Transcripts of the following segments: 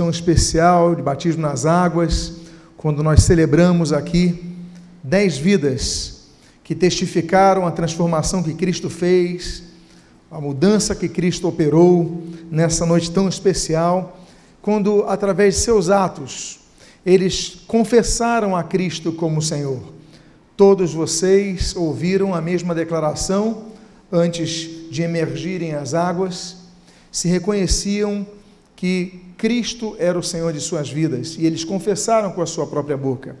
tão especial de batismo nas águas, quando nós celebramos aqui dez vidas que testificaram a transformação que Cristo fez, a mudança que Cristo operou nessa noite tão especial, quando através de seus atos eles confessaram a Cristo como Senhor. Todos vocês ouviram a mesma declaração antes de emergirem as águas, se reconheciam que Cristo era o Senhor de suas vidas e eles confessaram com a sua própria boca.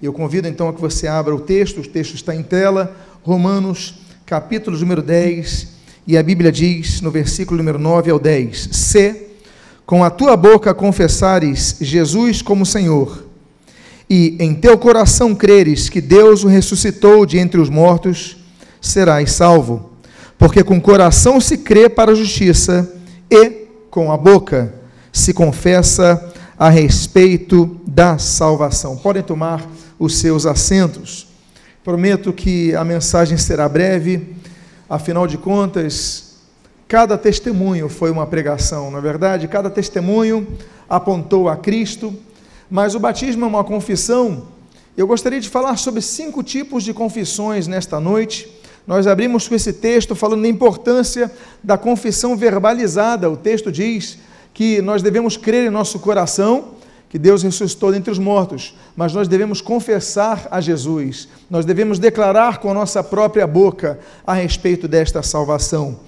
Eu convido então a que você abra o texto, o texto está em tela, Romanos, capítulo número 10, e a Bíblia diz no versículo número 9 ao 10: Se com a tua boca confessares Jesus como Senhor, e em teu coração creres que Deus o ressuscitou de entre os mortos, serás salvo. Porque com o coração se crê para a justiça, e com a boca se confessa a respeito da salvação. Podem tomar os seus assentos. Prometo que a mensagem será breve, afinal de contas, cada testemunho foi uma pregação, na é verdade? Cada testemunho apontou a Cristo, mas o batismo é uma confissão. Eu gostaria de falar sobre cinco tipos de confissões nesta noite. Nós abrimos com esse texto falando da importância da confissão verbalizada. O texto diz que nós devemos crer em nosso coração que Deus ressuscitou dentre os mortos, mas nós devemos confessar a Jesus, nós devemos declarar com a nossa própria boca a respeito desta salvação.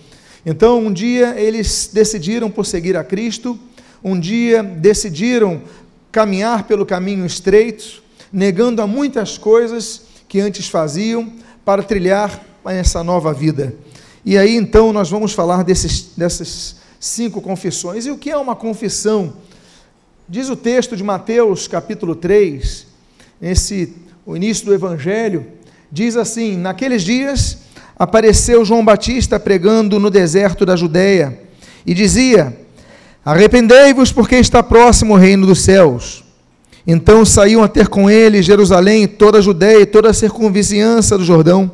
Então, um dia eles decidiram por seguir a Cristo, um dia decidiram caminhar pelo caminho estreito, negando a muitas coisas que antes faziam para trilhar essa nova vida. E aí então nós vamos falar desses, dessas cinco confissões. E o que é uma confissão? Diz o texto de Mateus, capítulo 3, esse o início do evangelho, diz assim: Naqueles dias apareceu João Batista pregando no deserto da Judéia e dizia: Arrependei-vos, porque está próximo o reino dos céus. Então saíam a ter com ele Jerusalém, toda a Judéia e toda a circunvizinhança do Jordão,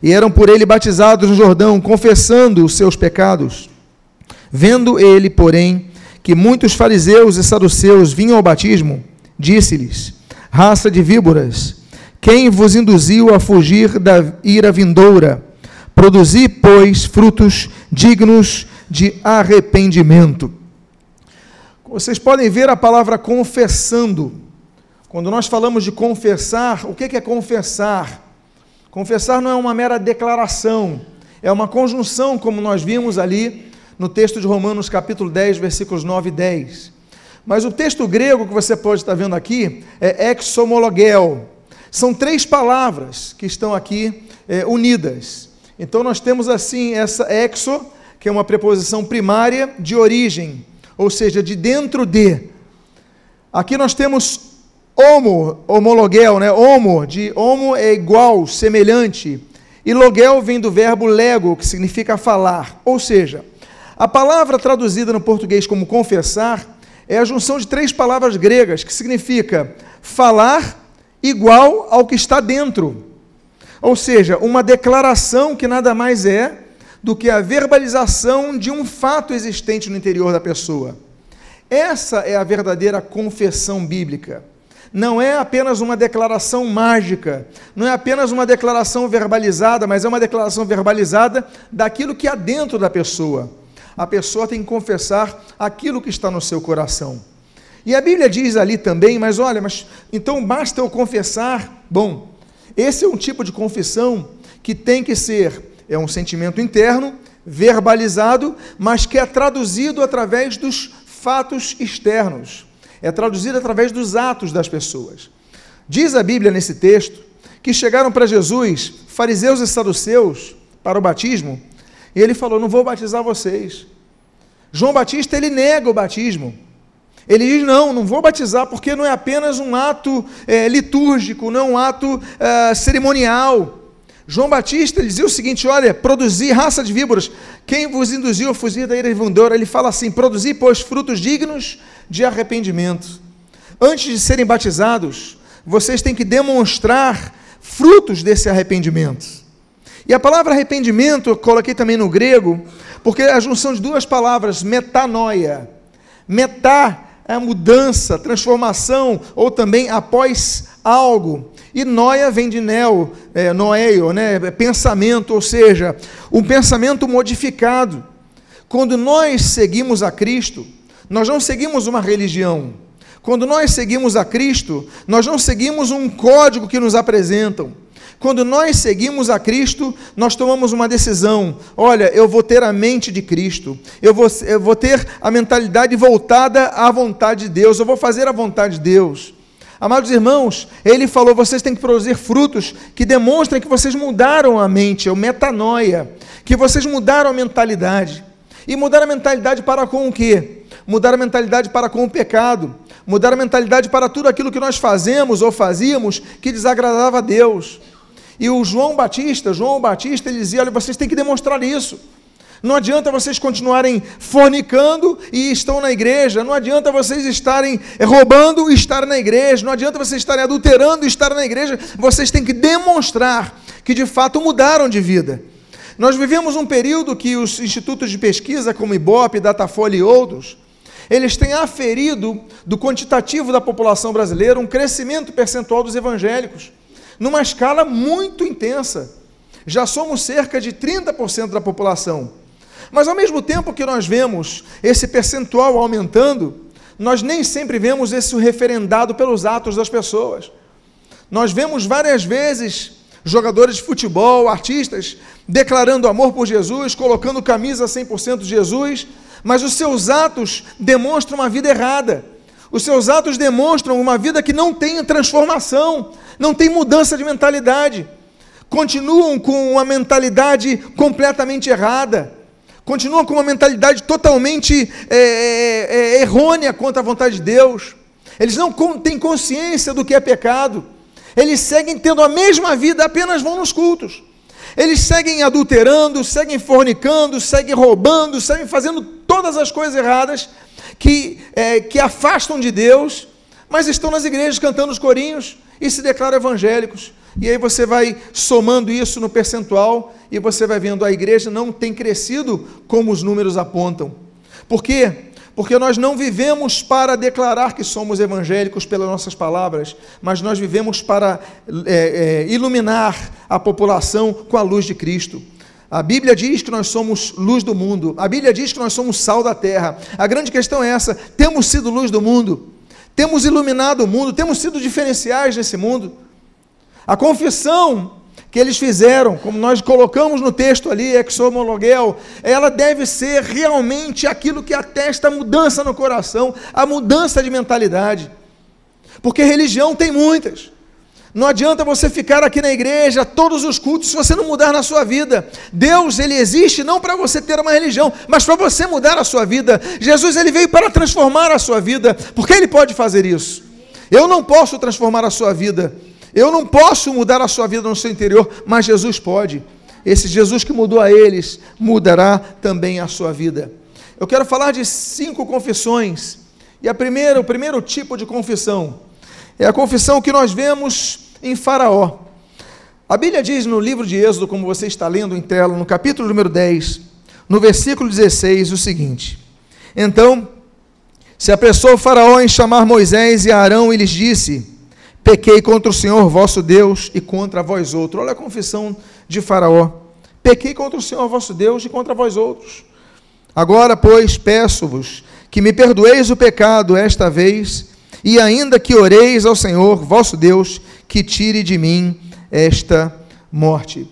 e eram por ele batizados no Jordão, confessando os seus pecados. Vendo ele, porém, que muitos fariseus e saduceus vinham ao batismo, disse-lhes: Raça de víboras, quem vos induziu a fugir da ira vindoura? Produzi, pois, frutos dignos de arrependimento. Vocês podem ver a palavra confessando. Quando nós falamos de confessar, o que é confessar? Confessar não é uma mera declaração, é uma conjunção, como nós vimos ali no texto de Romanos, capítulo 10, versículos 9 e 10. Mas o texto grego que você pode estar vendo aqui é exomologel. São três palavras que estão aqui é, unidas. Então nós temos assim essa exo, que é uma preposição primária de origem, ou seja, de dentro de. Aqui nós temos homo, homologel, né? Homo, de homo é igual, semelhante. E logel vem do verbo lego, que significa falar. Ou seja, a palavra traduzida no português como confessar é a junção de três palavras gregas que significa falar igual ao que está dentro. Ou seja, uma declaração que nada mais é do que a verbalização de um fato existente no interior da pessoa. Essa é a verdadeira confissão bíblica. Não é apenas uma declaração mágica, não é apenas uma declaração verbalizada, mas é uma declaração verbalizada daquilo que há dentro da pessoa a pessoa tem que confessar aquilo que está no seu coração. E a Bíblia diz ali também, mas olha, mas então basta eu confessar? Bom, esse é um tipo de confissão que tem que ser, é um sentimento interno, verbalizado, mas que é traduzido através dos fatos externos, é traduzido através dos atos das pessoas. Diz a Bíblia nesse texto que chegaram para Jesus, fariseus e saduceus, para o batismo, e ele falou: Não vou batizar vocês. João Batista ele nega o batismo. Ele diz: Não, não vou batizar porque não é apenas um ato é, litúrgico, não é um ato é, cerimonial. João Batista ele dizia o seguinte: Olha, produzir raça de víboras. Quem vos induziu a fugir da ira vindoura? Ele fala assim: Produzir, pois, frutos dignos de arrependimento. Antes de serem batizados, vocês têm que demonstrar frutos desse arrependimento. E a palavra arrependimento, eu coloquei também no grego, porque é a junção de duas palavras, metanoia. Metá é a mudança, transformação, ou também após algo. E noia vem de neo, é, noeio, né? É pensamento, ou seja, um pensamento modificado. Quando nós seguimos a Cristo, nós não seguimos uma religião. Quando nós seguimos a Cristo, nós não seguimos um código que nos apresentam. Quando nós seguimos a Cristo, nós tomamos uma decisão. Olha, eu vou ter a mente de Cristo, eu vou, eu vou ter a mentalidade voltada à vontade de Deus, eu vou fazer a vontade de Deus. Amados irmãos, ele falou: vocês têm que produzir frutos que demonstrem que vocês mudaram a mente, é o metanoia, que vocês mudaram a mentalidade. E mudar a mentalidade para com o quê? Mudar a mentalidade para com o pecado, mudar a mentalidade para tudo aquilo que nós fazemos ou fazíamos que desagradava a Deus. E o João Batista, João Batista, ele dizia: olha, vocês têm que demonstrar isso. Não adianta vocês continuarem fornicando e estão na igreja. Não adianta vocês estarem roubando e estar na igreja. Não adianta vocês estarem adulterando e estar na igreja. Vocês têm que demonstrar que de fato mudaram de vida. Nós vivemos um período que os institutos de pesquisa, como Ibope, Datafolha e outros, eles têm aferido do quantitativo da população brasileira um crescimento percentual dos evangélicos numa escala muito intensa. Já somos cerca de 30% da população. Mas ao mesmo tempo que nós vemos esse percentual aumentando, nós nem sempre vemos isso referendado pelos atos das pessoas. Nós vemos várias vezes jogadores de futebol, artistas, declarando amor por Jesus, colocando camisa 100% de Jesus, mas os seus atos demonstram uma vida errada. Os seus atos demonstram uma vida que não tem transformação, não tem mudança de mentalidade. Continuam com uma mentalidade completamente errada. Continuam com uma mentalidade totalmente é, é, é errônea quanto à vontade de Deus. Eles não têm consciência do que é pecado. Eles seguem tendo a mesma vida, apenas vão nos cultos. Eles seguem adulterando, seguem fornicando, seguem roubando, seguem fazendo todas as coisas erradas que, é, que afastam de Deus, mas estão nas igrejas cantando os corinhos e se declaram evangélicos. E aí você vai somando isso no percentual e você vai vendo a igreja não tem crescido como os números apontam. Por quê? Porque nós não vivemos para declarar que somos evangélicos pelas nossas palavras, mas nós vivemos para é, é, iluminar a população com a luz de Cristo. A Bíblia diz que nós somos luz do mundo. A Bíblia diz que nós somos sal da terra. A grande questão é essa: temos sido luz do mundo? Temos iluminado o mundo? Temos sido diferenciais nesse mundo? A confissão que eles fizeram, como nós colocamos no texto ali, exomologuel, ela deve ser realmente aquilo que atesta a mudança no coração, a mudança de mentalidade. Porque religião tem muitas. Não adianta você ficar aqui na igreja, todos os cultos, se você não mudar na sua vida. Deus, ele existe não para você ter uma religião, mas para você mudar a sua vida. Jesus, ele veio para transformar a sua vida, porque ele pode fazer isso. Eu não posso transformar a sua vida. Eu não posso mudar a sua vida no seu interior, mas Jesus pode. Esse Jesus que mudou a eles, mudará também a sua vida. Eu quero falar de cinco confissões. E a primeira, o primeiro tipo de confissão é a confissão que nós vemos em Faraó. A Bíblia diz no livro de Êxodo, como você está lendo em tela, no capítulo número 10, no versículo 16, o seguinte: Então se apressou Faraó em chamar Moisés e Arão e lhes disse: Pequei contra o Senhor vosso Deus e contra vós outros. Olha a confissão de Faraó. Pequei contra o Senhor vosso Deus e contra vós outros. Agora, pois, peço-vos que me perdoeis o pecado esta vez e ainda que oreis ao Senhor, vosso Deus, que tire de mim esta morte.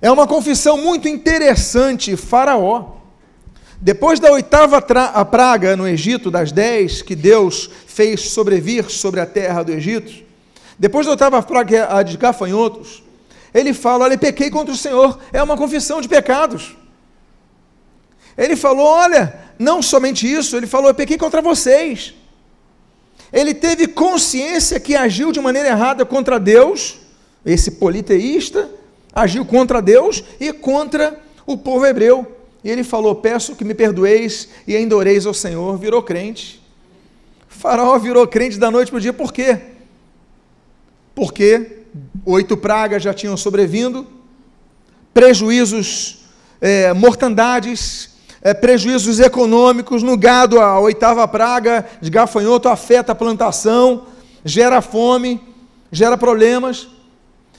É uma confissão muito interessante, Faraó. Depois da oitava praga no Egito, das dez que Deus fez sobrevir sobre a terra do Egito, depois da oitava praga, a de gafanhotos, ele fala: Olha, pequei contra o Senhor. É uma confissão de pecados. Ele falou: Olha, não somente isso, ele falou: Eu pequei contra vocês. Ele teve consciência que agiu de maneira errada contra Deus, esse politeísta agiu contra Deus e contra o povo hebreu. E ele falou: Peço que me perdoeis e ainda oreis ao Senhor. Virou crente. Faraó virou crente da noite para o dia, por quê? Porque oito pragas já tinham sobrevindo, prejuízos, é, mortandades, é, prejuízos econômicos no gado, a oitava praga de gafanhoto afeta a plantação, gera fome, gera problemas.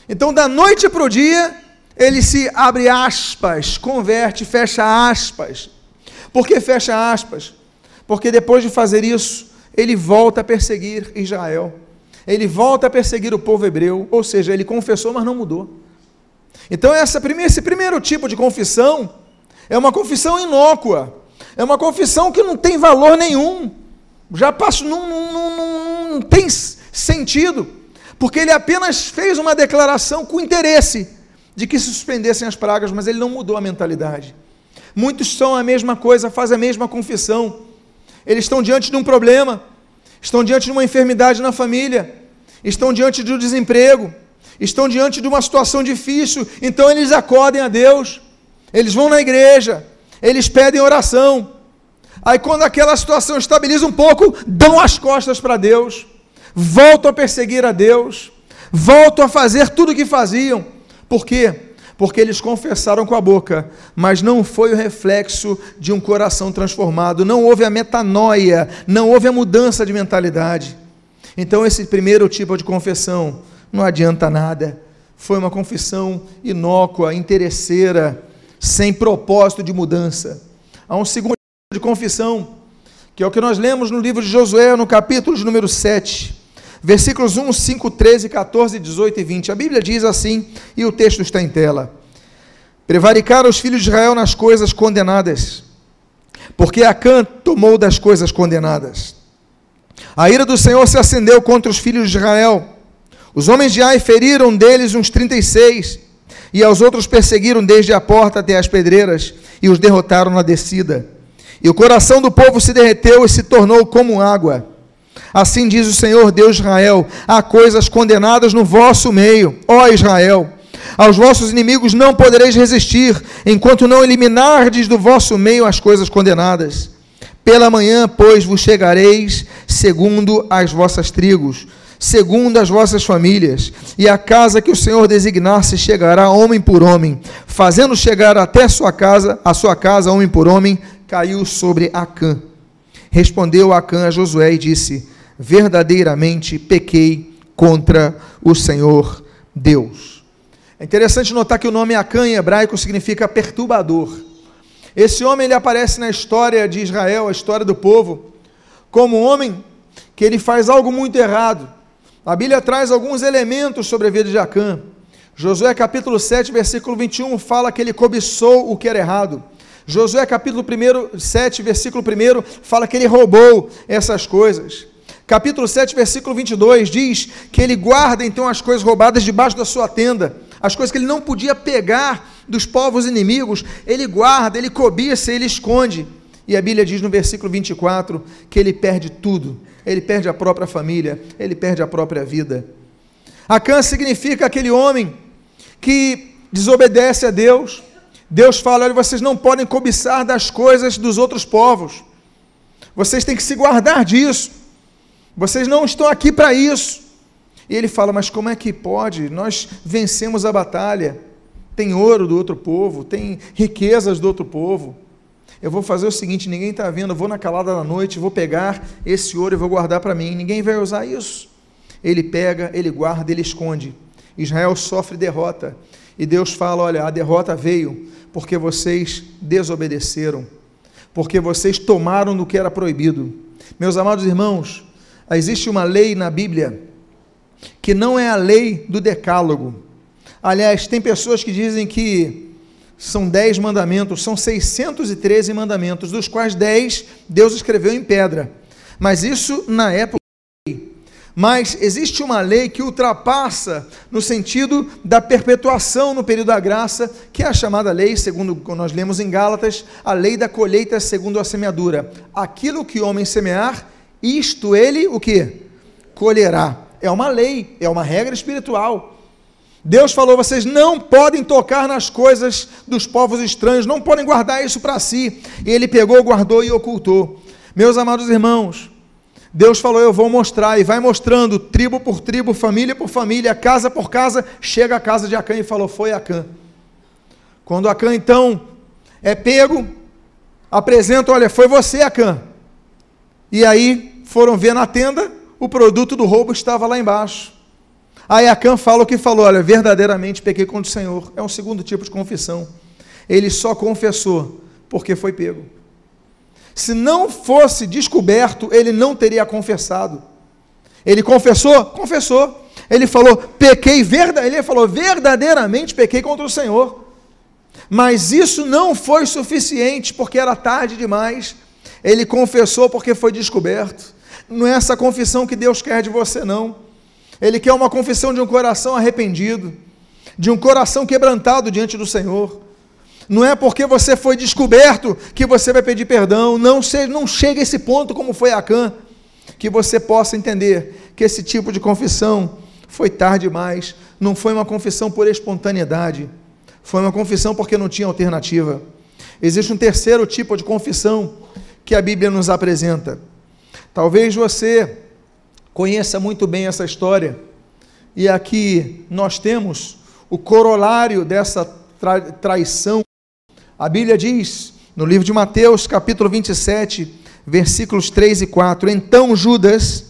Então, da noite para o dia, ele se abre aspas, converte, fecha aspas. Por que fecha aspas? Porque depois de fazer isso, ele volta a perseguir Israel. Ele volta a perseguir o povo hebreu, ou seja, ele confessou, mas não mudou. Então, essa, esse primeiro tipo de confissão é uma confissão inócua, é uma confissão que não tem valor nenhum, já passou, não, não, não, não tem sentido, porque ele apenas fez uma declaração com interesse de que se suspendessem as pragas, mas ele não mudou a mentalidade. Muitos são a mesma coisa, fazem a mesma confissão. Eles estão diante de um problema, estão diante de uma enfermidade na família, estão diante de um desemprego, estão diante de uma situação difícil, então eles acodem a Deus, eles vão na igreja, eles pedem oração. Aí, quando aquela situação estabiliza um pouco, dão as costas para Deus, voltam a perseguir a Deus, voltam a fazer tudo o que faziam. Por quê? Porque eles confessaram com a boca, mas não foi o reflexo de um coração transformado, não houve a metanoia, não houve a mudança de mentalidade. Então, esse primeiro tipo de confissão não adianta nada. Foi uma confissão inócua, interesseira, sem propósito de mudança. Há um segundo de confissão, que é o que nós lemos no livro de Josué, no capítulo de número 7, versículos 1, 5, 13, 14, 18 e 20. A Bíblia diz assim, e o texto está em tela: Prevaricaram os filhos de Israel nas coisas condenadas, porque Acã tomou das coisas condenadas. A ira do Senhor se acendeu contra os filhos de Israel os homens de Ai feriram deles uns 36, e aos outros perseguiram desde a porta até as pedreiras, e os derrotaram na descida. E o coração do povo se derreteu e se tornou como água. Assim diz o Senhor Deus de Israel: há coisas condenadas no vosso meio, ó Israel. Aos vossos inimigos não podereis resistir, enquanto não eliminardes do vosso meio as coisas condenadas. Pela manhã, pois, vos chegareis segundo as vossas tribos segundo as vossas famílias, e a casa que o Senhor designar se chegará homem por homem, fazendo chegar até sua casa, a sua casa homem por homem, caiu sobre Acã. Respondeu Acã a Josué e disse: Verdadeiramente pequei contra o Senhor Deus. É interessante notar que o nome Acã em hebraico significa perturbador. Esse homem ele aparece na história de Israel, a história do povo, como um homem que ele faz algo muito errado a Bíblia traz alguns elementos sobre a vida de Acã. Josué capítulo 7, versículo 21 fala que ele cobiçou o que era errado. Josué capítulo 1, 7, versículo 1 fala que ele roubou essas coisas. Capítulo 7, versículo 22 diz que ele guarda então as coisas roubadas debaixo da sua tenda, as coisas que ele não podia pegar dos povos inimigos, ele guarda, ele cobiça, ele esconde. E a Bíblia diz no versículo 24 que ele perde tudo ele perde a própria família, ele perde a própria vida. Acã significa aquele homem que desobedece a Deus. Deus fala: olha, vocês não podem cobiçar das coisas dos outros povos. Vocês têm que se guardar disso. Vocês não estão aqui para isso. E ele fala: Mas como é que pode? Nós vencemos a batalha. Tem ouro do outro povo, tem riquezas do outro povo eu vou fazer o seguinte: ninguém está vendo, eu vou na calada da noite, vou pegar esse ouro e vou guardar para mim. Ninguém vai usar isso. Ele pega, ele guarda, ele esconde. Israel sofre derrota. E Deus fala: olha, a derrota veio porque vocês desobedeceram, porque vocês tomaram do que era proibido. Meus amados irmãos, existe uma lei na Bíblia que não é a lei do decálogo. Aliás, tem pessoas que dizem que são dez mandamentos, são 613 mandamentos, dos quais dez Deus escreveu em pedra. Mas isso na época. Mas existe uma lei que ultrapassa no sentido da perpetuação no período da graça, que é a chamada lei, segundo nós lemos em Gálatas, a lei da colheita segundo a semeadura. Aquilo que o homem semear, isto ele o que? Colherá. É uma lei, é uma regra espiritual. Deus falou: vocês não podem tocar nas coisas dos povos estranhos, não podem guardar isso para si. E ele pegou, guardou e ocultou. Meus amados irmãos, Deus falou: Eu vou mostrar, e vai mostrando, tribo por tribo, família por família, casa por casa, chega a casa de Acã e falou: Foi Acã. Quando Acã então é pego, apresentam: olha, foi você, Acã. E aí foram ver na tenda, o produto do roubo estava lá embaixo. Aí Acã fala o que falou: olha, verdadeiramente pequei contra o Senhor. É um segundo tipo de confissão. Ele só confessou porque foi pego. Se não fosse descoberto, ele não teria confessado. Ele confessou? Confessou. Ele falou, pequei, verda... ele falou, verdadeiramente pequei contra o Senhor. Mas isso não foi suficiente, porque era tarde demais. Ele confessou porque foi descoberto. Não é essa confissão que Deus quer de você, não. Ele quer uma confissão de um coração arrependido, de um coração quebrantado diante do Senhor. Não é porque você foi descoberto que você vai pedir perdão. Não, não chega a esse ponto como foi Acã. Que você possa entender que esse tipo de confissão foi tarde demais. Não foi uma confissão por espontaneidade. Foi uma confissão porque não tinha alternativa. Existe um terceiro tipo de confissão que a Bíblia nos apresenta. Talvez você conheça muito bem essa história. E aqui nós temos o corolário dessa tra traição. A Bíblia diz, no livro de Mateus, capítulo 27, versículos 3 e 4: Então Judas,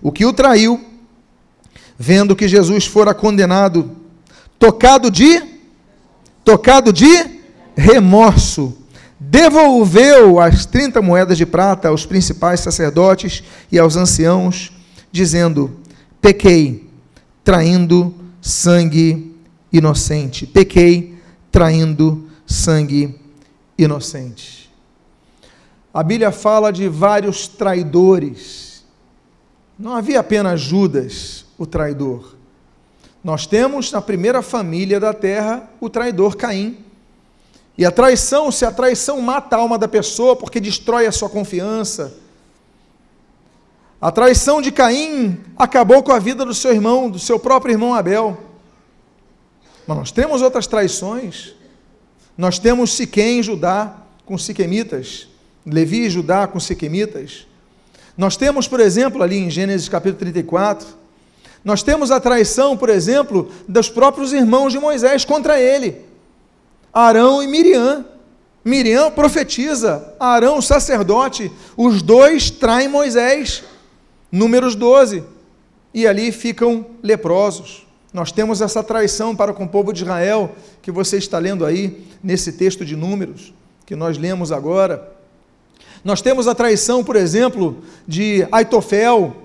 o que o traiu, vendo que Jesus fora condenado, tocado de tocado de remorso, devolveu as 30 moedas de prata aos principais sacerdotes e aos anciãos, dizendo: Pequei, traindo sangue inocente. Pequei, traindo sangue inocente. A Bíblia fala de vários traidores. Não havia apenas Judas, o traidor. Nós temos na primeira família da terra o traidor Caim. E a traição, se a traição mata a alma da pessoa porque destrói a sua confiança, a traição de Caim acabou com a vida do seu irmão, do seu próprio irmão Abel. Mas nós temos outras traições. Nós temos Siquém em Judá com siquemitas, Levi e Judá com siquemitas. Nós temos, por exemplo, ali em Gênesis capítulo 34, nós temos a traição, por exemplo, dos próprios irmãos de Moisés contra ele, Arão e Miriam. Miriam profetiza, Arão, sacerdote, os dois traem Moisés, Números 12, e ali ficam leprosos. Nós temos essa traição para com o povo de Israel, que você está lendo aí, nesse texto de Números, que nós lemos agora. Nós temos a traição, por exemplo, de Aitofel,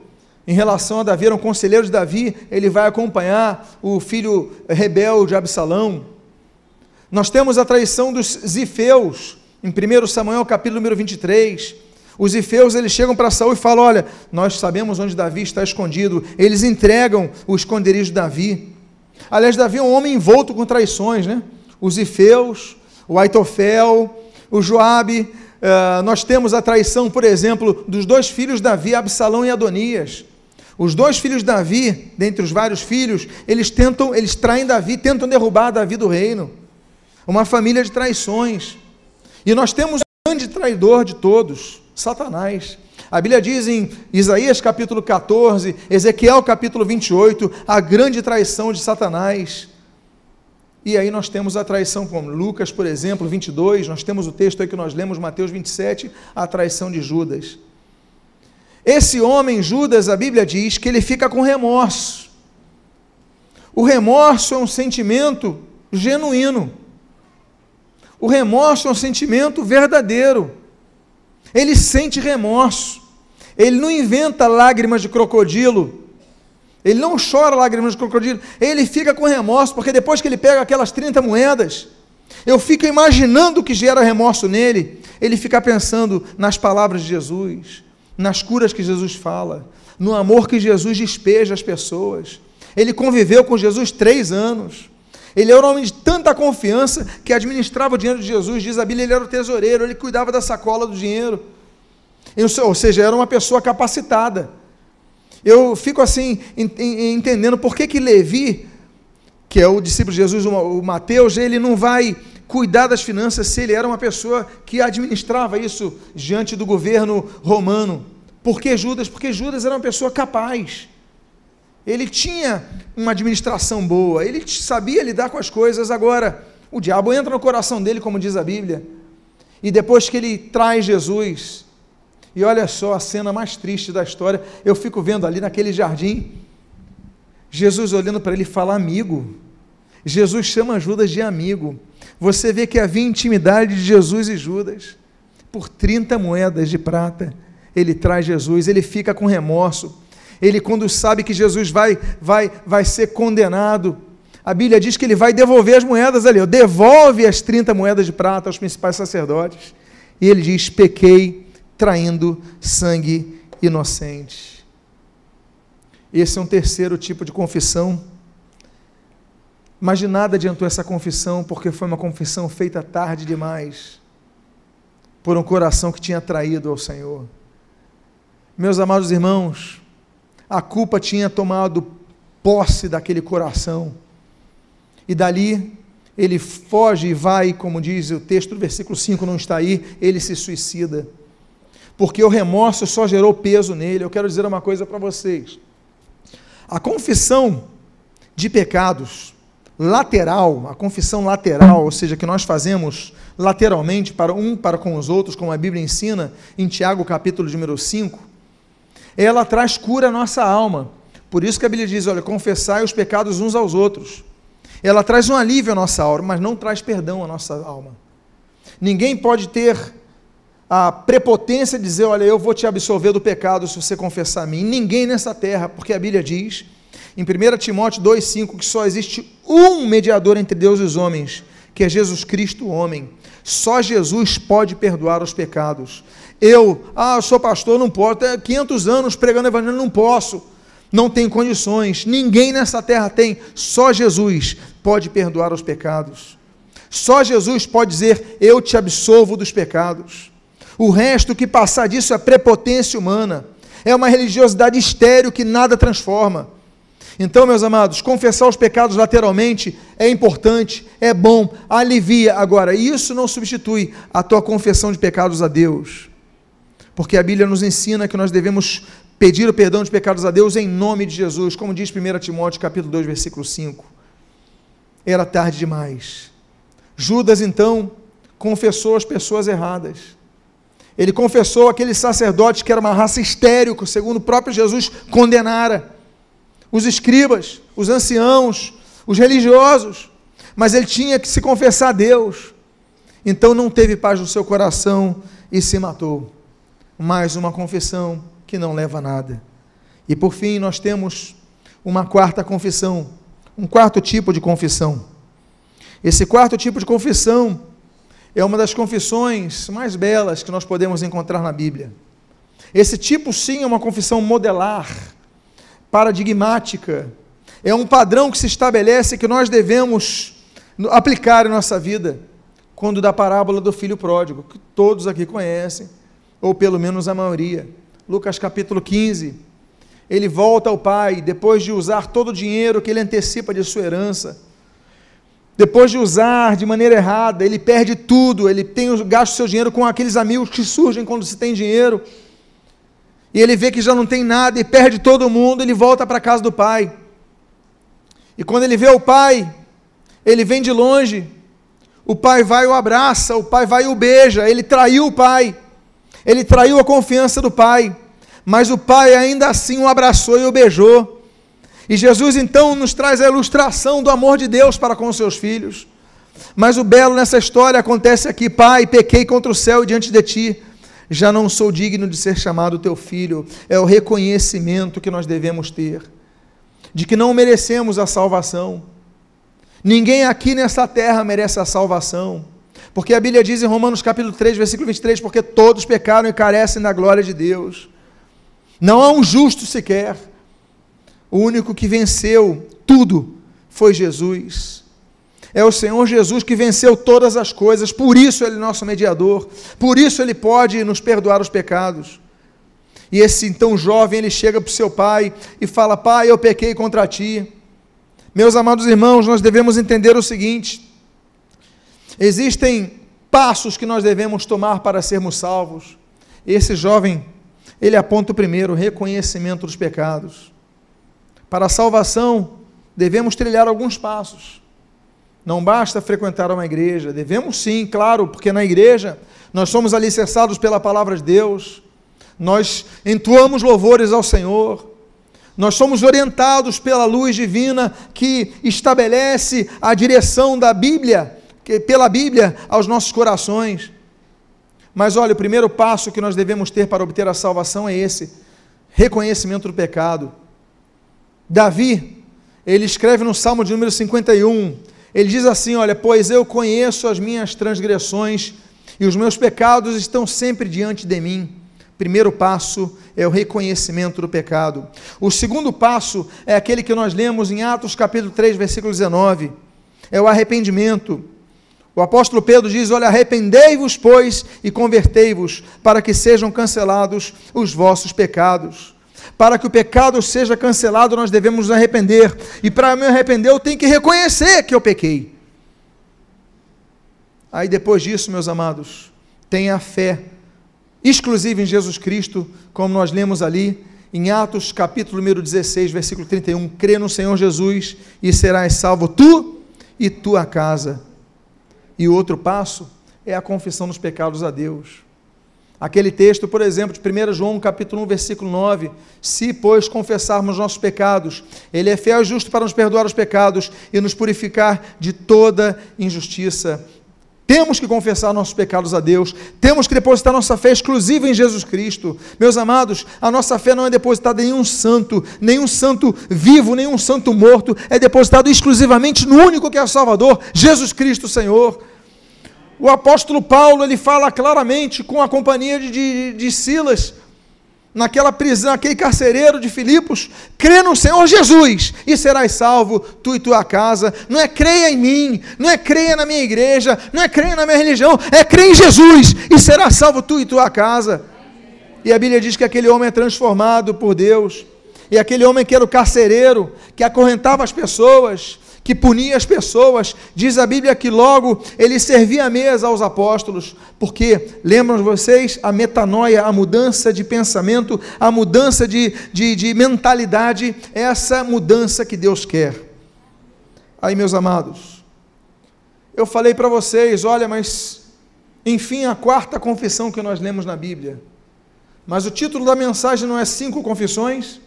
em relação a Davi, era um conselheiro de Davi, ele vai acompanhar o filho rebelde de Absalão. Nós temos a traição dos zifeus, em 1 Samuel capítulo número 23. Os zifeus eles chegam para Saul e falam: Olha, nós sabemos onde Davi está escondido. Eles entregam o esconderijo de Davi. Aliás, Davi é um homem envolto com traições, né? Os zifeus, o Aitofel, o Joabe. Uh, nós temos a traição, por exemplo, dos dois filhos de Davi, Absalão e Adonias. Os dois filhos de Davi, dentre os vários filhos, eles tentam, eles traem Davi, tentam derrubar Davi do reino. Uma família de traições. E nós temos o grande traidor de todos, Satanás. A Bíblia diz em Isaías capítulo 14, Ezequiel capítulo 28, a grande traição de Satanás. E aí nós temos a traição como Lucas, por exemplo, 22, nós temos o texto aí que nós lemos, Mateus 27, a traição de Judas. Esse homem, Judas, a Bíblia diz que ele fica com remorso. O remorso é um sentimento genuíno. O remorso é um sentimento verdadeiro. Ele sente remorso. Ele não inventa lágrimas de crocodilo. Ele não chora lágrimas de crocodilo. Ele fica com remorso, porque depois que ele pega aquelas 30 moedas, eu fico imaginando o que gera remorso nele. Ele fica pensando nas palavras de Jesus nas curas que Jesus fala, no amor que Jesus despeja às pessoas. Ele conviveu com Jesus três anos. Ele era um homem de tanta confiança que administrava o dinheiro de Jesus. Diz a Bíblia, ele era o tesoureiro, ele cuidava da sacola do dinheiro. Ou seja, era uma pessoa capacitada. Eu fico assim, entendendo por que, que Levi, que é o discípulo de Jesus, o Mateus, ele não vai cuidar das finanças se ele era uma pessoa que administrava isso diante do governo romano. Por que Judas? Porque Judas era uma pessoa capaz. Ele tinha uma administração boa, ele sabia lidar com as coisas. Agora, o diabo entra no coração dele, como diz a Bíblia, E depois que ele traz Jesus, e olha só a cena mais triste da história, eu fico vendo ali naquele jardim, Jesus olhando para ele e fala: Amigo. Jesus chama Judas de amigo. Você vê que havia intimidade de Jesus e Judas. Por 30 moedas de prata, ele traz Jesus, ele fica com remorso. Ele, quando sabe que Jesus vai, vai, vai ser condenado, a Bíblia diz que ele vai devolver as moedas ali, devolve as 30 moedas de prata aos principais sacerdotes. E ele diz: pequei traindo sangue inocente. Esse é um terceiro tipo de confissão. Mas de nada adiantou essa confissão, porque foi uma confissão feita tarde demais, por um coração que tinha traído ao Senhor. Meus amados irmãos, a culpa tinha tomado posse daquele coração e dali ele foge e vai, como diz o texto do versículo 5, não está aí, ele se suicida. Porque o remorso só gerou peso nele. Eu quero dizer uma coisa para vocês. A confissão de pecados lateral, a confissão lateral, ou seja, que nós fazemos lateralmente para um para com os outros, como a Bíblia ensina em Tiago capítulo número 5, ela traz cura à nossa alma. Por isso que a Bíblia diz, olha, confessai os pecados uns aos outros ela traz um alívio à nossa alma, mas não traz perdão à nossa alma. Ninguém pode ter a prepotência de dizer: Olha, eu vou te absolver do pecado se você confessar a mim. Ninguém nessa terra, porque a Bíblia diz, em 1 Timóteo 2,5, que só existe um mediador entre Deus e os homens, que é Jesus Cristo, homem. Só Jesus pode perdoar os pecados. Eu, ah, sou pastor, não posso, 500 anos pregando evangelho, não posso não tem condições, ninguém nessa terra tem, só Jesus pode perdoar os pecados. Só Jesus pode dizer: Eu te absolvo dos pecados. O resto que passar disso é prepotência humana, é uma religiosidade estéril que nada transforma. Então, meus amados, confessar os pecados lateralmente é importante, é bom, alivia. Agora, isso não substitui a tua confissão de pecados a Deus. Porque a Bíblia nos ensina que nós devemos pedir o perdão de pecados a Deus em nome de Jesus, como diz 1 Timóteo capítulo 2, versículo 5. Era tarde demais. Judas então confessou as pessoas erradas. Ele confessou aquele sacerdote que era uma raça estéril, segundo o próprio Jesus condenara. Os escribas, os anciãos, os religiosos. Mas ele tinha que se confessar a Deus. Então não teve paz no seu coração e se matou. Mais uma confissão que não leva a nada. E por fim, nós temos uma quarta confissão, um quarto tipo de confissão. Esse quarto tipo de confissão é uma das confissões mais belas que nós podemos encontrar na Bíblia. Esse tipo, sim, é uma confissão modelar, paradigmática, é um padrão que se estabelece que nós devemos aplicar em nossa vida, quando da parábola do filho pródigo, que todos aqui conhecem, ou pelo menos a maioria. Lucas capítulo 15. Ele volta ao pai, depois de usar todo o dinheiro que ele antecipa de sua herança. Depois de usar de maneira errada, ele perde tudo, ele tem gasto seu dinheiro com aqueles amigos que surgem quando se tem dinheiro. E ele vê que já não tem nada e perde todo mundo, ele volta para a casa do pai. E quando ele vê o pai, ele vem de longe. O pai vai e o abraça, o pai vai e o beija, ele traiu o pai. Ele traiu a confiança do pai, mas o pai ainda assim o abraçou e o beijou. E Jesus então nos traz a ilustração do amor de Deus para com seus filhos. Mas o belo nessa história acontece aqui: Pai, pequei contra o céu diante de ti, já não sou digno de ser chamado teu filho. É o reconhecimento que nós devemos ter, de que não merecemos a salvação. Ninguém aqui nessa terra merece a salvação. Porque a Bíblia diz em Romanos capítulo 3, versículo 23, porque todos pecaram e carecem da glória de Deus. Não há um justo sequer. O único que venceu tudo foi Jesus. É o Senhor Jesus que venceu todas as coisas, por isso Ele é nosso mediador, por isso Ele pode nos perdoar os pecados. E esse então jovem, ele chega para o seu pai e fala: Pai, eu pequei contra ti. Meus amados irmãos, nós devemos entender o seguinte: Existem passos que nós devemos tomar para sermos salvos. Esse jovem, ele aponta o primeiro, o reconhecimento dos pecados. Para a salvação, devemos trilhar alguns passos. Não basta frequentar uma igreja, devemos sim, claro, porque na igreja nós somos alicerçados pela palavra de Deus, nós entoamos louvores ao Senhor, nós somos orientados pela luz divina que estabelece a direção da Bíblia, pela Bíblia, aos nossos corações. Mas olha, o primeiro passo que nós devemos ter para obter a salvação é esse: reconhecimento do pecado. Davi, ele escreve no Salmo de número 51, ele diz assim: Olha, pois eu conheço as minhas transgressões e os meus pecados estão sempre diante de mim. Primeiro passo é o reconhecimento do pecado. O segundo passo é aquele que nós lemos em Atos capítulo 3, versículo 19. É o arrependimento. O apóstolo Pedro diz: Olha, arrependei-vos, pois, e convertei-vos, para que sejam cancelados os vossos pecados. Para que o pecado seja cancelado, nós devemos nos arrepender. E para me arrepender, eu tenho que reconhecer que eu pequei. Aí depois disso, meus amados, tenha fé exclusiva em Jesus Cristo, como nós lemos ali em Atos capítulo número 16, versículo 31, crê no Senhor Jesus e serás salvo tu e tua casa. E o outro passo é a confissão dos pecados a Deus. Aquele texto, por exemplo, de 1 João capítulo 1, versículo 9, se, pois, confessarmos nossos pecados, Ele é fiel e justo para nos perdoar os pecados e nos purificar de toda injustiça. Temos que confessar nossos pecados a Deus, temos que depositar nossa fé exclusiva em Jesus Cristo. Meus amados, a nossa fé não é depositada em nenhum santo, nenhum santo vivo, nenhum santo morto, é depositado exclusivamente no único que é Salvador, Jesus Cristo, Senhor. O apóstolo Paulo, ele fala claramente com a companhia de, de, de Silas, naquela prisão, aquele carcereiro de Filipos, crê no Senhor Jesus e serás salvo, tu e tua casa. Não é creia em mim, não é creia na minha igreja, não é creia na minha religião, é creia em Jesus e serás salvo tu e tua casa. E a Bíblia diz que aquele homem é transformado por Deus. E aquele homem que era o carcereiro, que acorrentava as pessoas, que punia as pessoas. Diz a Bíblia que logo ele servia a mesa aos apóstolos, porque, lembram vocês, a metanoia, a mudança de pensamento, a mudança de, de, de mentalidade, é essa mudança que Deus quer. Aí, meus amados, eu falei para vocês, olha, mas, enfim, a quarta confissão que nós lemos na Bíblia. Mas o título da mensagem não é cinco confissões,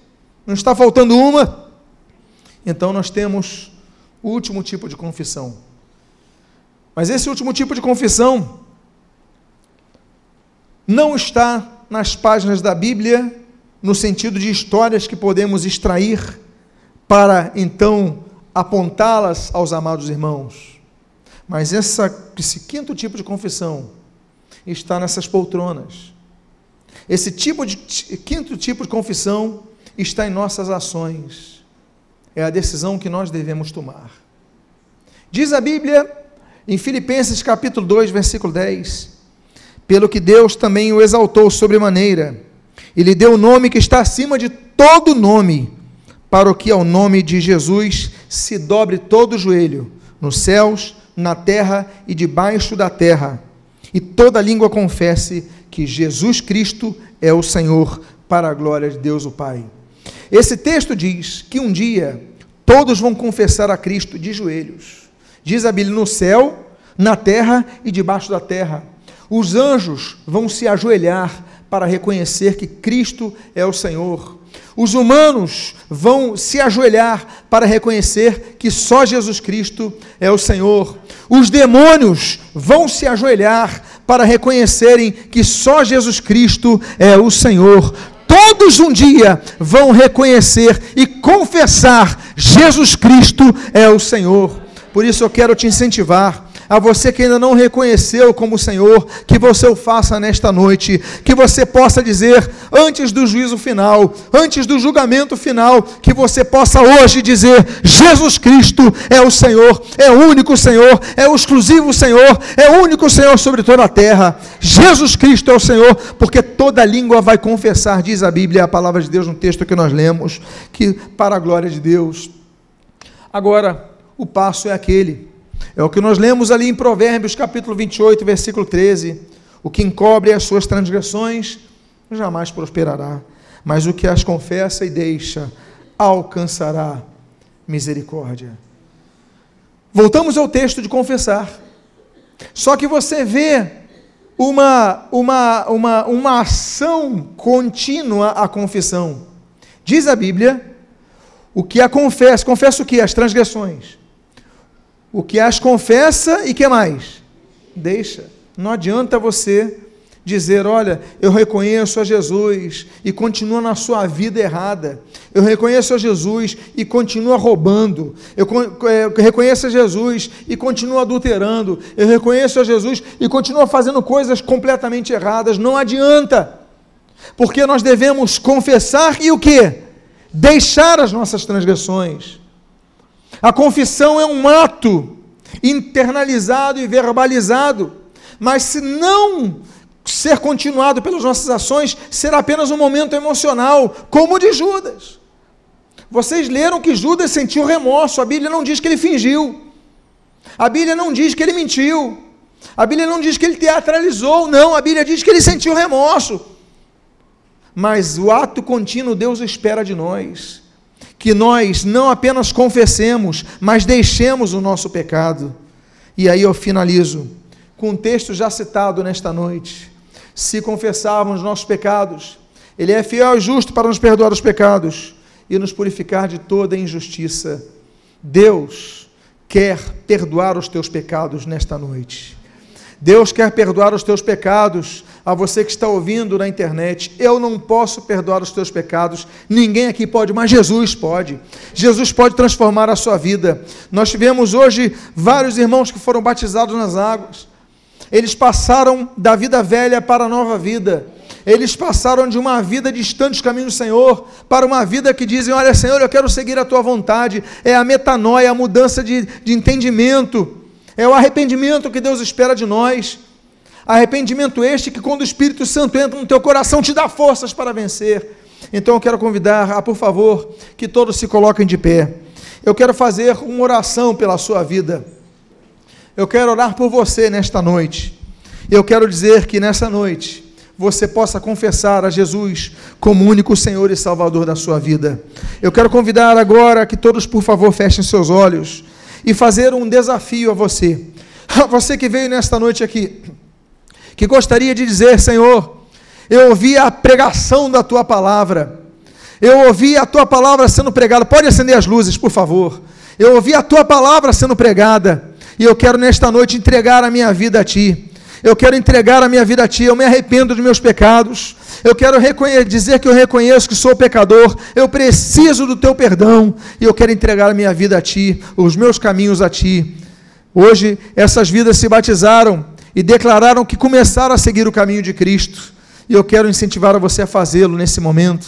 não está faltando uma. Então nós temos o último tipo de confissão. Mas esse último tipo de confissão não está nas páginas da Bíblia, no sentido de histórias que podemos extrair para então apontá-las aos amados irmãos. Mas essa, esse quinto tipo de confissão está nessas poltronas. Esse tipo de quinto tipo de confissão está em nossas ações é a decisão que nós devemos tomar. Diz a Bíblia em Filipenses capítulo 2, versículo 10: Pelo que Deus também o exaltou sobremaneira, e lhe deu o nome que está acima de todo nome, para o que ao nome de Jesus se dobre todo o joelho, nos céus, na terra e debaixo da terra, e toda língua confesse que Jesus Cristo é o Senhor, para a glória de Deus o Pai. Esse texto diz que um dia todos vão confessar a Cristo de joelhos. Diz a Bíblia: no céu, na terra e debaixo da terra. Os anjos vão se ajoelhar para reconhecer que Cristo é o Senhor. Os humanos vão se ajoelhar para reconhecer que só Jesus Cristo é o Senhor. Os demônios vão se ajoelhar para reconhecerem que só Jesus Cristo é o Senhor todos um dia vão reconhecer e confessar: Jesus Cristo é o Senhor. Por isso eu quero te incentivar a você que ainda não reconheceu como Senhor, que você o faça nesta noite, que você possa dizer, antes do juízo final, antes do julgamento final, que você possa hoje dizer: Jesus Cristo é o Senhor, é o único Senhor, é o exclusivo Senhor, é o único Senhor sobre toda a terra. Jesus Cristo é o Senhor, porque toda língua vai confessar, diz a Bíblia, a palavra de Deus no texto que nós lemos, que para a glória de Deus. Agora, o passo é aquele é o que nós lemos ali em Provérbios, capítulo 28, versículo 13. O que encobre as suas transgressões jamais prosperará, mas o que as confessa e deixa alcançará misericórdia. Voltamos ao texto de confessar. Só que você vê uma, uma, uma, uma ação contínua à confissão. Diz a Bíblia, o que a confessa, confessa o que? As transgressões. O que as confessa e que mais? Deixa. Não adianta você dizer: Olha, eu reconheço a Jesus e continua na sua vida errada. Eu reconheço a Jesus e continua roubando. Eu é, reconheço a Jesus e continua adulterando. Eu reconheço a Jesus e continua fazendo coisas completamente erradas. Não adianta. Porque nós devemos confessar e o que? Deixar as nossas transgressões. A confissão é um ato internalizado e verbalizado. Mas se não ser continuado pelas nossas ações, será apenas um momento emocional, como o de Judas. Vocês leram que Judas sentiu remorso, a Bíblia não diz que ele fingiu, a Bíblia não diz que ele mentiu, a Bíblia não diz que ele teatralizou, não, a Bíblia diz que ele sentiu remorso. Mas o ato contínuo Deus espera de nós, que nós não apenas confessemos, mas deixemos o nosso pecado. E aí eu finalizo com um texto já citado nesta noite se confessarmos nossos pecados. Ele é fiel e justo para nos perdoar os pecados e nos purificar de toda injustiça. Deus quer perdoar os teus pecados nesta noite. Deus quer perdoar os teus pecados. A você que está ouvindo na internet, eu não posso perdoar os teus pecados, ninguém aqui pode, mas Jesus pode. Jesus pode transformar a sua vida. Nós tivemos hoje vários irmãos que foram batizados nas águas. Eles passaram da vida velha para a nova vida. Eles passaram de uma vida distante dos caminhos do Senhor para uma vida que dizem: Olha, Senhor, eu quero seguir a tua vontade. É a metanoia, a mudança de, de entendimento. É o arrependimento que Deus espera de nós. Arrependimento este que, quando o Espírito Santo entra no teu coração, te dá forças para vencer. Então eu quero convidar, a, por favor, que todos se coloquem de pé. Eu quero fazer uma oração pela sua vida. Eu quero orar por você nesta noite. Eu quero dizer que nessa noite você possa confessar a Jesus como único Senhor e Salvador da sua vida. Eu quero convidar agora que todos, por favor, fechem seus olhos e fazer um desafio a você. Você que veio nesta noite aqui, que gostaria de dizer, Senhor, eu ouvi a pregação da tua palavra. Eu ouvi a tua palavra sendo pregada. Pode acender as luzes, por favor. Eu ouvi a tua palavra sendo pregada. E eu quero nesta noite entregar a minha vida a Ti. Eu quero entregar a minha vida a Ti. Eu me arrependo dos meus pecados. Eu quero dizer que eu reconheço que sou pecador. Eu preciso do Teu perdão. E eu quero entregar a minha vida a Ti, os meus caminhos a Ti. Hoje, essas vidas se batizaram e declararam que começaram a seguir o caminho de Cristo. E eu quero incentivar a você a fazê-lo nesse momento.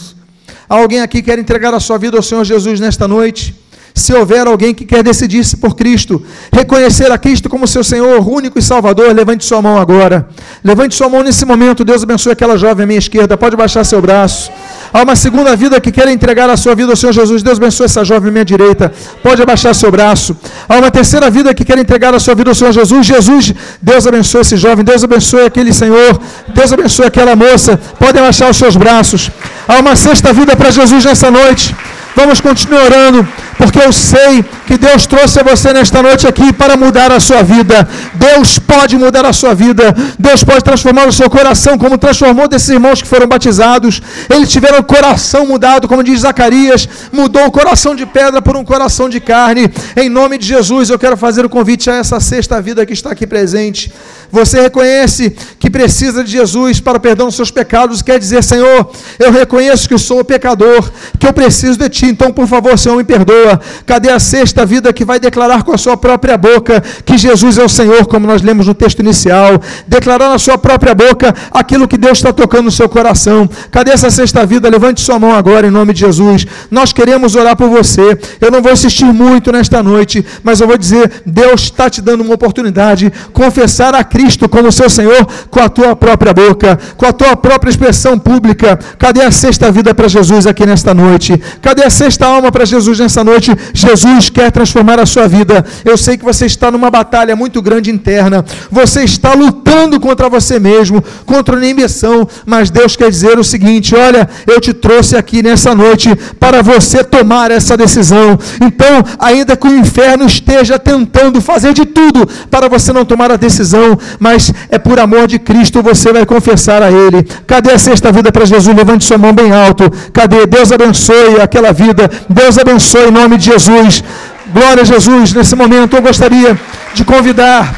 Alguém aqui que quer entregar a sua vida ao Senhor Jesus nesta noite? Se houver alguém que quer decidir-se por Cristo, reconhecer a Cristo como seu Senhor, único e Salvador, levante sua mão agora. Levante sua mão nesse momento. Deus abençoe aquela jovem à minha esquerda. Pode baixar seu braço. Há uma segunda vida que quer entregar a sua vida ao Senhor Jesus. Deus abençoe essa jovem à minha direita. Pode abaixar seu braço. Há uma terceira vida que quer entregar a sua vida ao Senhor Jesus. Jesus, Deus abençoe esse jovem. Deus abençoe aquele Senhor. Deus abençoe aquela moça. Pode abaixar os seus braços. Há uma sexta vida para Jesus nessa noite. Vamos continuar orando, porque eu sei que Deus trouxe você nesta noite aqui para mudar a sua vida. Deus pode mudar a sua vida. Deus pode transformar o seu coração, como transformou desses irmãos que foram batizados. Eles tiveram o coração mudado, como diz Zacarias, mudou o coração de pedra por um coração de carne. Em nome de Jesus, eu quero fazer o convite a essa sexta vida que está aqui presente. Você reconhece que precisa de Jesus para o perdão dos seus pecados, quer dizer, Senhor, eu reconheço que sou pecador, que eu preciso de Ti, então por favor, Senhor, me perdoa. Cadê a sexta vida que vai declarar com a sua própria boca que Jesus é o Senhor, como nós lemos no texto inicial? Declarar na sua própria boca aquilo que Deus está tocando no seu coração. Cadê essa sexta vida? Levante sua mão agora em nome de Jesus. Nós queremos orar por você. Eu não vou insistir muito nesta noite, mas eu vou dizer: Deus está te dando uma oportunidade. Confessar a Cristo Cristo como seu Senhor com a tua própria boca, com a tua própria expressão pública. Cadê a sexta vida para Jesus aqui nesta noite? Cadê a sexta alma para Jesus nesta noite? Jesus quer transformar a sua vida. Eu sei que você está numa batalha muito grande interna. Você está lutando contra você mesmo, contra a inimbição, mas Deus quer dizer o seguinte: olha, eu te trouxe aqui nessa noite para você tomar essa decisão. Então, ainda que o inferno esteja tentando fazer de tudo para você não tomar a decisão, mas é por amor de Cristo você vai confessar a Ele. Cadê a sexta vida para Jesus? Levante sua mão bem alto. Cadê? Deus abençoe aquela vida. Deus abençoe em nome de Jesus. Glória a Jesus. Nesse momento eu gostaria de convidar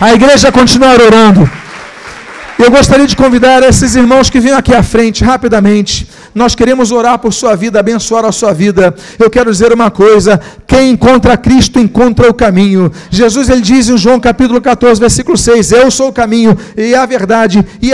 a igreja a continuar orando. Eu gostaria de convidar esses irmãos que vêm aqui à frente rapidamente. Nós queremos orar por sua vida, abençoar a sua vida. Eu quero dizer uma coisa: quem encontra Cristo encontra o caminho. Jesus ele diz em João capítulo 14, versículo 6: Eu sou o caminho e a verdade e a